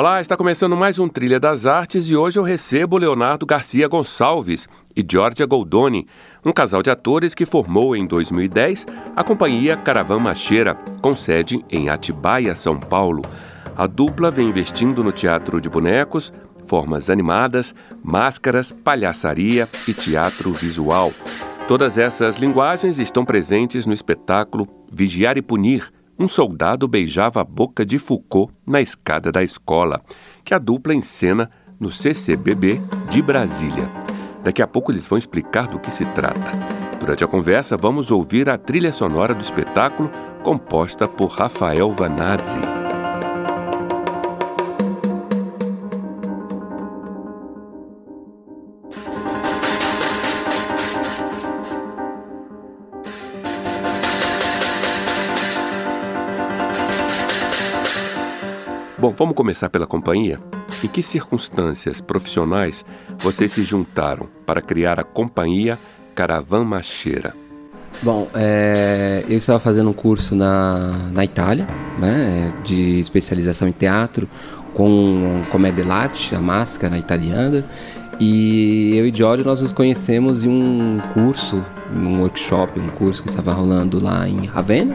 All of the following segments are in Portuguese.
Olá, está começando mais um Trilha das Artes e hoje eu recebo Leonardo Garcia Gonçalves e Giorgia Goldoni, um casal de atores que formou em 2010 a companhia Caravan Macheira, com sede em Atibaia, São Paulo. A dupla vem investindo no teatro de bonecos, formas animadas, máscaras, palhaçaria e teatro visual. Todas essas linguagens estão presentes no espetáculo Vigiar e Punir, um soldado beijava a boca de Foucault na escada da escola, que a dupla encena no CCBB de Brasília. Daqui a pouco eles vão explicar do que se trata. Durante a conversa, vamos ouvir a trilha sonora do espetáculo composta por Rafael Vanazzi. Bom, vamos começar pela companhia? Em que circunstâncias profissionais vocês se juntaram para criar a companhia Caravan Macheira? Bom, é, eu estava fazendo um curso na, na Itália, né, de especialização em teatro, com comédia dell'arte, a máscara italiana, e eu e Giorgio nós nos conhecemos em um curso, um workshop, um curso que estava rolando lá em Ravenna,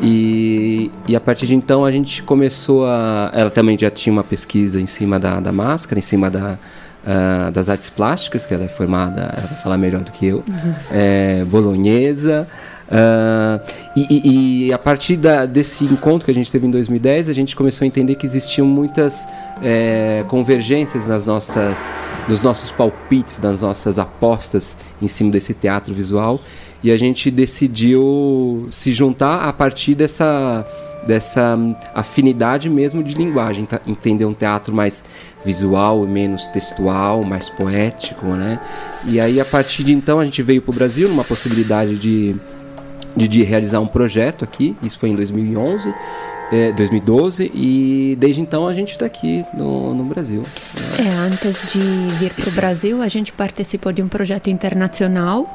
e, e a partir de então a gente começou a. Ela também já tinha uma pesquisa em cima da, da máscara, em cima da, uh, das artes plásticas, que ela é formada, ela vai falar melhor do que eu, uhum. é, bolonhesa. Uh, e, e, a partir da, desse encontro que a gente teve em 2010, a gente começou a entender que existiam muitas é, convergências nas nossas, nos nossos palpites, nas nossas apostas em cima desse teatro visual e a gente decidiu se juntar a partir dessa dessa afinidade mesmo de linguagem, tá? entender um teatro mais visual, menos textual, mais poético, né? E aí a partir de então a gente veio para o Brasil numa possibilidade de, de, de realizar um projeto aqui, isso foi em 2011 é, 2012 e desde então a gente está aqui no, no Brasil. É, antes de vir para o Brasil, a gente participou de um projeto internacional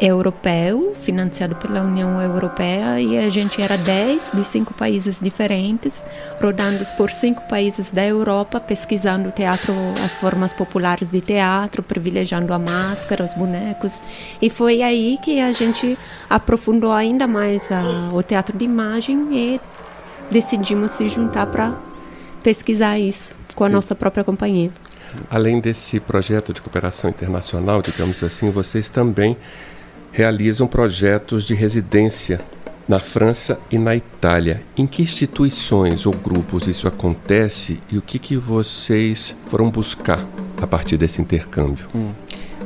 europeu, financiado pela União Europeia, e a gente era 10 de cinco países diferentes, rodando por cinco países da Europa, pesquisando teatro, as formas populares de teatro, privilegiando a máscara, os bonecos. E foi aí que a gente aprofundou ainda mais a, o teatro de imagem e decidimos se juntar para pesquisar isso com a Sim. nossa própria companhia. Além desse projeto de cooperação internacional, digamos assim, vocês também realizam projetos de residência na França e na Itália. Em que instituições ou grupos isso acontece e o que, que vocês foram buscar a partir desse intercâmbio? Hum.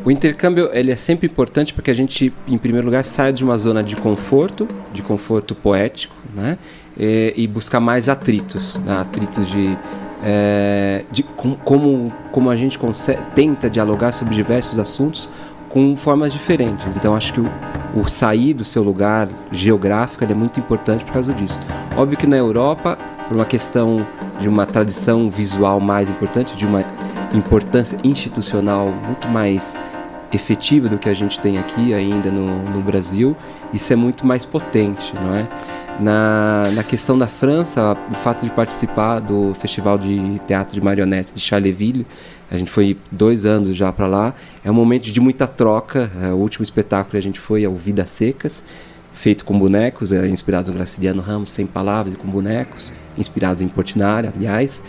O intercâmbio ele é sempre importante porque a gente, em primeiro lugar, sai de uma zona de conforto, de conforto poético, né? E, e buscar mais atritos, né? atritos de, é, de com, como, como a gente consegue, tenta dialogar sobre diversos assuntos com formas diferentes. Então acho que o, o sair do seu lugar geográfico é muito importante por causa disso. Óbvio que na Europa, por uma questão de uma tradição visual mais importante, de uma importância institucional muito mais efetiva do que a gente tem aqui ainda no, no Brasil, isso é muito mais potente, não é? Na, na questão da França, o fato de participar do Festival de Teatro de Marionetes de Charleville, a gente foi dois anos já para lá, é um momento de muita troca. É, o último espetáculo que a gente foi é o Vidas Secas, feito com bonecos, é, inspirados no Graciliano Ramos, sem palavras e com bonecos, inspirados em Portinari, aliás.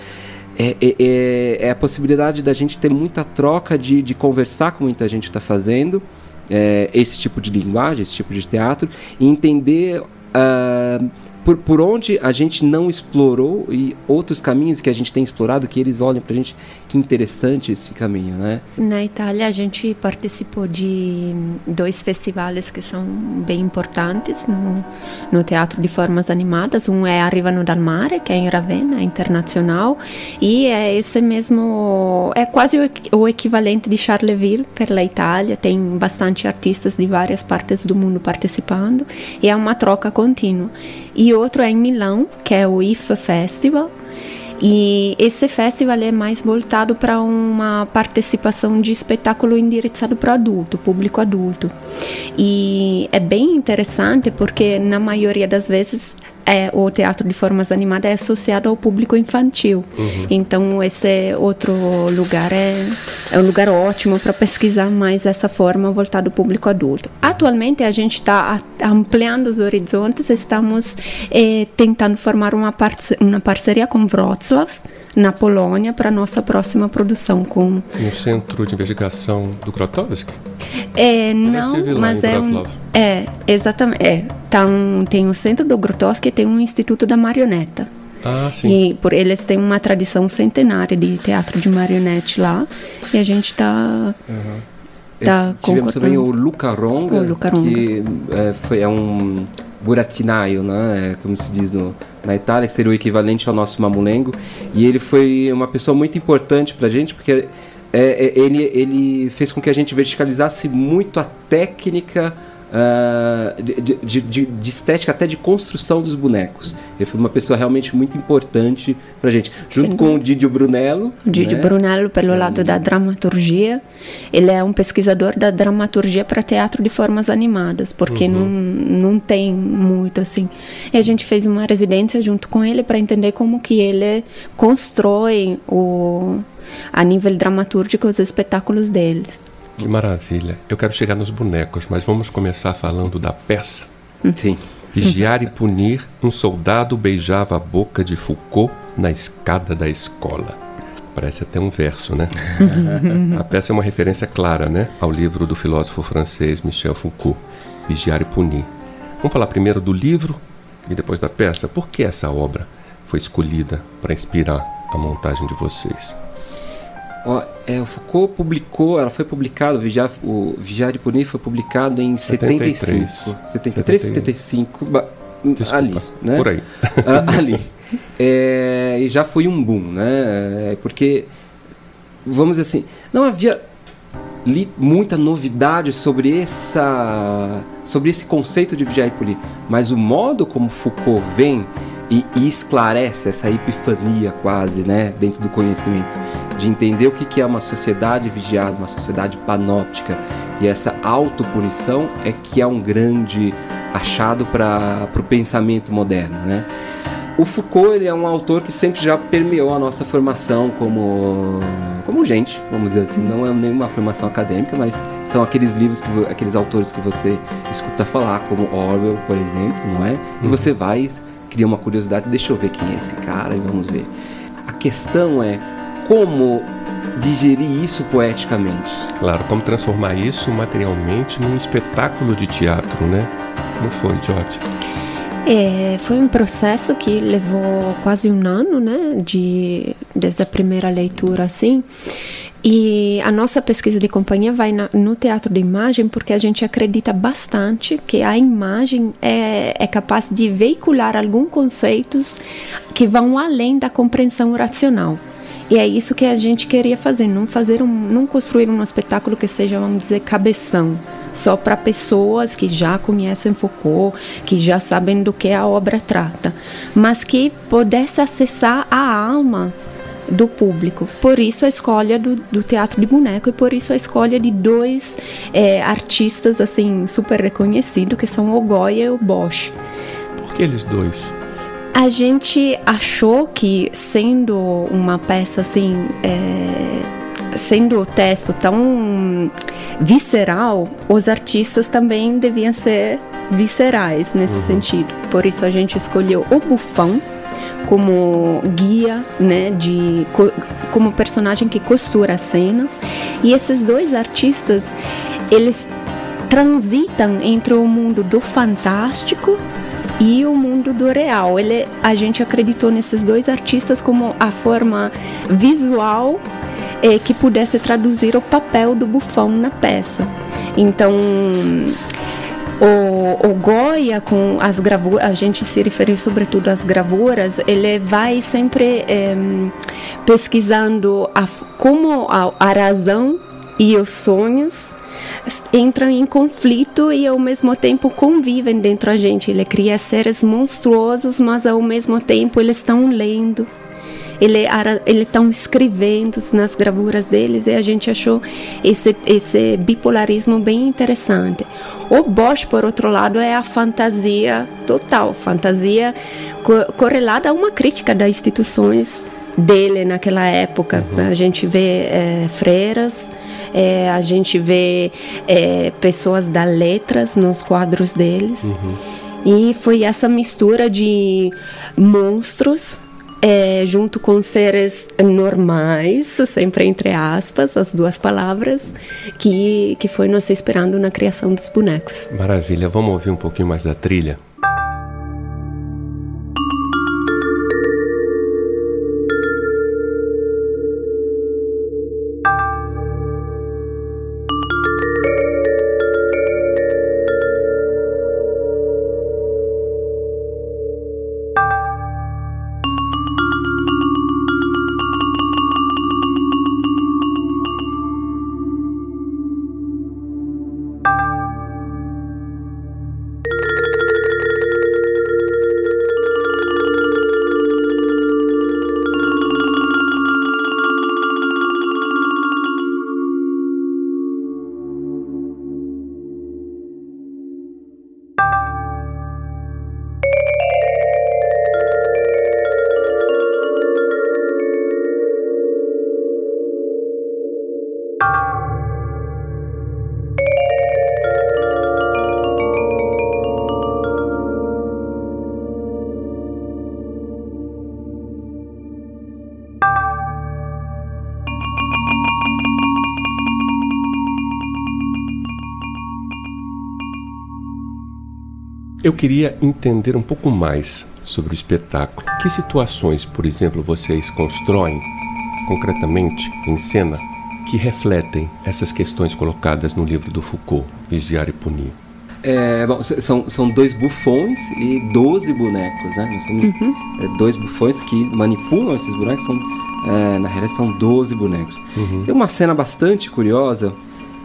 É, é, é, é, a possibilidade da gente ter muita troca, de, de conversar com muita gente que está fazendo é, esse tipo de linguagem, esse tipo de teatro, e entender uh, por, por onde a gente não explorou e outros caminhos que a gente tem explorado que eles olham para a gente que interessante esse caminho, né? Na Itália a gente participou de dois festivais que são bem importantes no, no teatro de formas animadas. Um é Arrivano dal Mare, que é em Ravenna, internacional, e é esse mesmo é quase o, o equivalente de Charleville pela Itália. Tem bastante artistas de várias partes do mundo participando e é uma troca contínua. E outro é em Milão, que é o IF Festival. E esse festival é mais voltado para uma participação de espetáculo endereçado para adulto, público adulto. E é bem interessante porque na maioria das vezes é, o teatro de formas animadas é associado ao público infantil. Uhum. Então, esse outro lugar é, é um lugar ótimo para pesquisar mais essa forma voltada ao público adulto. Atualmente, a gente está ampliando os horizontes, estamos é, tentando formar uma, parce uma parceria com Wrocław, na Polônia para nossa próxima produção com no centro de investigação do Grotowski é não mas é um, é exatamente é tá um, tem o centro do Grotowski e tem um instituto da marioneta ah, sim. E por eles têm uma tradição centenária de teatro de marionete lá. E a gente está uhum. tá Tivemos também o Luca Ronga, o Luca Ronga. que é, foi, é um burattinaio, né? É, como se diz no, na Itália, que seria o equivalente ao nosso mamulengo. E ele foi uma pessoa muito importante para a gente, porque é, é, ele, ele fez com que a gente verticalizasse muito a técnica uh, de, de, de, de, estética, até de construção dos bonecos. Ele foi uma pessoa realmente muito importante para a gente. Junto Sim. com o Didio Brunello. O Didio né? Brunello, pelo é. lado da dramaturgia. Ele é um pesquisador da dramaturgia para teatro de formas animadas, porque uhum. não, não tem muito assim. E a gente fez uma residência junto com ele para entender como que ele constrói o a nível dramatúrgico os espetáculos deles. Que maravilha. Eu quero chegar nos bonecos, mas vamos começar falando da peça. Sim. Vigiar e punir, um soldado beijava a boca de Foucault na escada da escola. Parece até um verso, né? a peça é uma referência clara, né, ao livro do filósofo francês Michel Foucault, Vigiar e punir. Vamos falar primeiro do livro e depois da peça. Por que essa obra foi escolhida para inspirar a montagem de vocês? Ó, é, o Foucault publicou, ela foi publicada, o Vigiar, o Vigiar de Punir foi publicado em 73. 73, 73 75, Desculpa, ali, né? Por aí. Ah, ali. É, e já foi um boom, né? É, porque, vamos dizer assim, não havia li muita novidade sobre essa sobre esse conceito de vigiar e punir, mas o modo como Foucault vem e, e, esclarece essa epifania quase, né, dentro do conhecimento, de entender o que, é uma sociedade vigiada, uma sociedade panóptica, e essa autopunição é que é um grande achado para o pensamento moderno, né? O Foucault ele é um autor que sempre já permeou a nossa formação como como gente, vamos dizer assim, não é nenhuma formação acadêmica, mas são aqueles livros que aqueles autores que você escuta falar, como Orwell, por exemplo, não é? E uhum. você vai cria uma curiosidade, deixa eu ver quem é esse cara e vamos ver. A questão é como digerir isso poeticamente. Claro, como transformar isso materialmente num espetáculo de teatro, né? Como foi, George? É, foi um processo que levou quase um ano, né, de, desde a primeira leitura, assim. E a nossa pesquisa de companhia vai na, no teatro de imagem porque a gente acredita bastante que a imagem é, é capaz de veicular alguns conceitos que vão além da compreensão racional. E é isso que a gente queria fazer, não fazer um, não construir um espetáculo que seja, vamos dizer, cabeção, só para pessoas que já conhecem Foucault, que já sabem do que a obra trata, mas que pudesse acessar a alma do público. Por isso a escolha do, do teatro de boneco e por isso a escolha de dois é, artistas assim super reconhecidos que são o Goya e o Bosch. Por que eles dois? A gente achou que sendo uma peça assim, é, sendo o texto tão visceral, os artistas também deviam ser viscerais nesse uhum. sentido. Por isso a gente escolheu o Bufão como guia, né, de como personagem que costura as cenas. E esses dois artistas, eles transitam entre o mundo do fantástico e o mundo do real. Ele, a gente acreditou nesses dois artistas como a forma visual é, que pudesse traduzir o papel do bufão na peça. Então, o, o Goya com as gravuras, a gente se refere sobretudo às gravuras, ele vai sempre pesquisando a, como a, a razão e os sonhos entram em conflito e ao mesmo tempo convivem dentro da gente. Ele cria seres monstruosos, mas ao mesmo tempo eles estão lendo ele estão escrevendo nas gravuras deles e a gente achou esse esse bipolarismo bem interessante. O Bosch, por outro lado, é a fantasia total, fantasia co correlada a uma crítica das instituições dele naquela época. Uhum. A gente vê é, freiras, é, a gente vê é, pessoas da letras nos quadros deles. Uhum. E foi essa mistura de monstros é, junto com seres normais, sempre entre aspas, as duas palavras, que, que foi nos esperando na criação dos bonecos. Maravilha, vamos ouvir um pouquinho mais da trilha? Queria entender um pouco mais sobre o espetáculo. Que situações, por exemplo, vocês constroem concretamente em cena que refletem essas questões colocadas no livro do Foucault, Vigiar e Punir? É, bom, são, são dois bufões e 12 bonecos, né? Nós temos uhum. é, dois bufões que manipulam esses bonecos, são, é, na realidade são 12 bonecos. Uhum. Tem uma cena bastante curiosa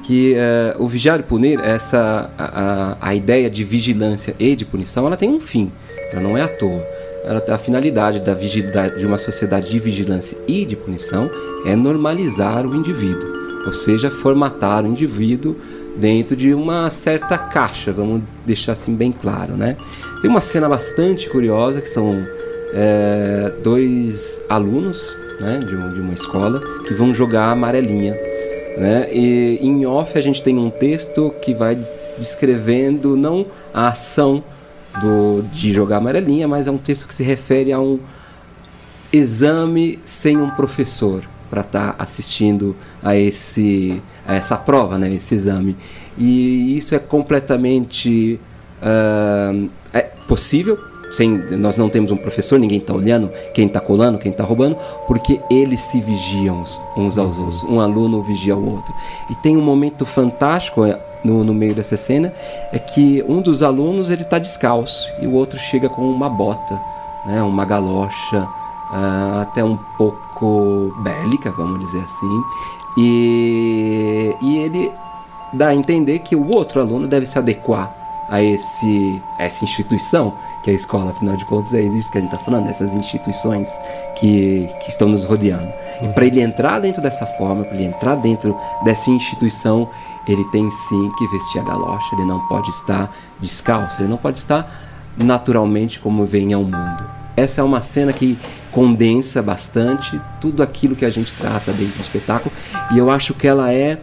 que uh, o vigiar e punir, essa, a, a, ideia de vigilância e de punição, ela tem um fim, ela não é à toa. Ela, a finalidade da de uma sociedade de vigilância e de punição é normalizar o indivíduo, ou seja, formatar o indivíduo dentro de uma certa caixa, vamos deixar assim bem claro, né? Tem uma cena bastante curiosa que são é, dois alunos né, de, um, de uma escola que vão jogar amarelinha né? E em off a gente tem um texto que vai descrevendo não a ação do, de jogar amarelinha, mas é um texto que se refere a um exame sem um professor para estar tá assistindo a, esse, a essa prova, né? esse exame. E isso é completamente uh, é possível sem, nós não temos um professor, ninguém está olhando quem está colando, quem está roubando, porque eles se vigiam uns aos outros. Um aluno vigia o outro. E tem um momento fantástico é, no, no meio dessa cena, é que um dos alunos ele está descalço e o outro chega com uma bota, né, uma galocha, uh, até um pouco bélica, vamos dizer assim. E, e ele dá a entender que o outro aluno deve se adequar a esse a essa instituição que é a escola, afinal de contas é isso que a gente está falando, essas instituições que, que estão nos rodeando. E para ele entrar dentro dessa forma, para ele entrar dentro dessa instituição, ele tem sim que vestir a galocha, ele não pode estar descalço, ele não pode estar naturalmente como vem ao mundo. Essa é uma cena que condensa bastante tudo aquilo que a gente trata dentro do espetáculo e eu acho que ela é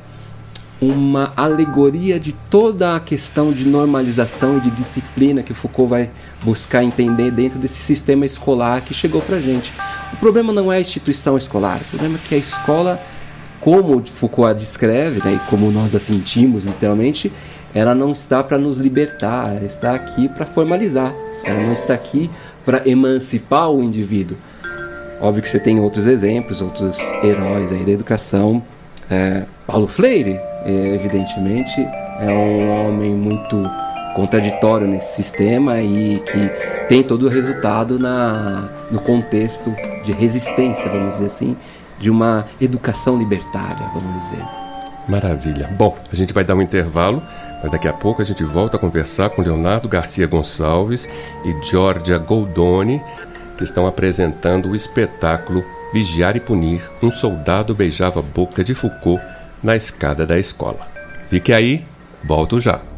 uma alegoria de toda a questão de normalização e de disciplina que Foucault vai buscar entender dentro desse sistema escolar que chegou para gente. O problema não é a instituição escolar, o problema é que a escola, como Foucault a descreve, né, e como nós a sentimos literalmente, ela não está para nos libertar, ela está aqui para formalizar. Ela não está aqui para emancipar o indivíduo. Óbvio que você tem outros exemplos, outros heróis aí da educação. É, Paulo Freire, é, evidentemente, é um homem muito contraditório nesse sistema e que tem todo o resultado na, no contexto de resistência, vamos dizer assim, de uma educação libertária, vamos dizer. Maravilha. Bom, a gente vai dar um intervalo, mas daqui a pouco a gente volta a conversar com Leonardo Garcia Gonçalves e Giorgia Goldoni, estão apresentando o espetáculo Vigiar e Punir Um Soldado Beijava a Boca de Foucault na escada da escola. Fique aí, volto já.